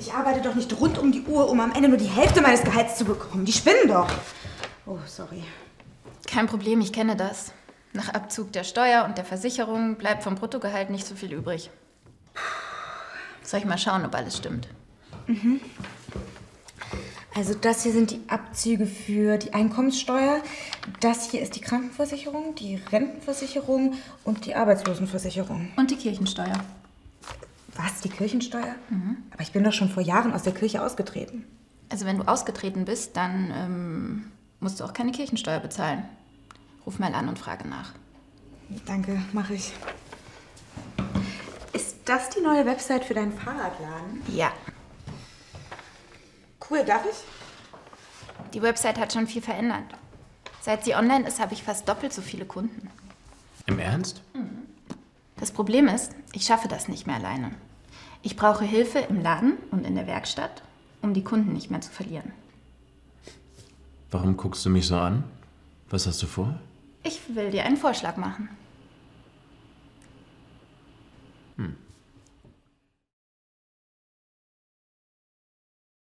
Ich arbeite doch nicht rund um die Uhr, um am Ende nur die Hälfte meines Gehalts zu bekommen. Die spinnen doch. Oh, sorry. Kein Problem, ich kenne das. Nach Abzug der Steuer und der Versicherung bleibt vom Bruttogehalt nicht so viel übrig. Soll ich mal schauen, ob alles stimmt? Mhm. Also das hier sind die Abzüge für die Einkommenssteuer. Das hier ist die Krankenversicherung, die Rentenversicherung und die Arbeitslosenversicherung. Und die Kirchensteuer. Was, die Kirchensteuer? Mhm. Aber ich bin doch schon vor Jahren aus der Kirche ausgetreten. Also wenn du ausgetreten bist, dann ähm, musst du auch keine Kirchensteuer bezahlen. Ruf mal an und frage nach. Danke, mache ich. Ist das die neue Website für deinen Fahrradladen? Ja. Cool, darf ich? Die Website hat schon viel verändert. Seit sie online ist, habe ich fast doppelt so viele Kunden. Im Ernst? Mhm. Das Problem ist, ich schaffe das nicht mehr alleine. Ich brauche Hilfe im Laden und in der Werkstatt, um die Kunden nicht mehr zu verlieren. Warum guckst du mich so an? Was hast du vor? Ich will dir einen Vorschlag machen. Hm.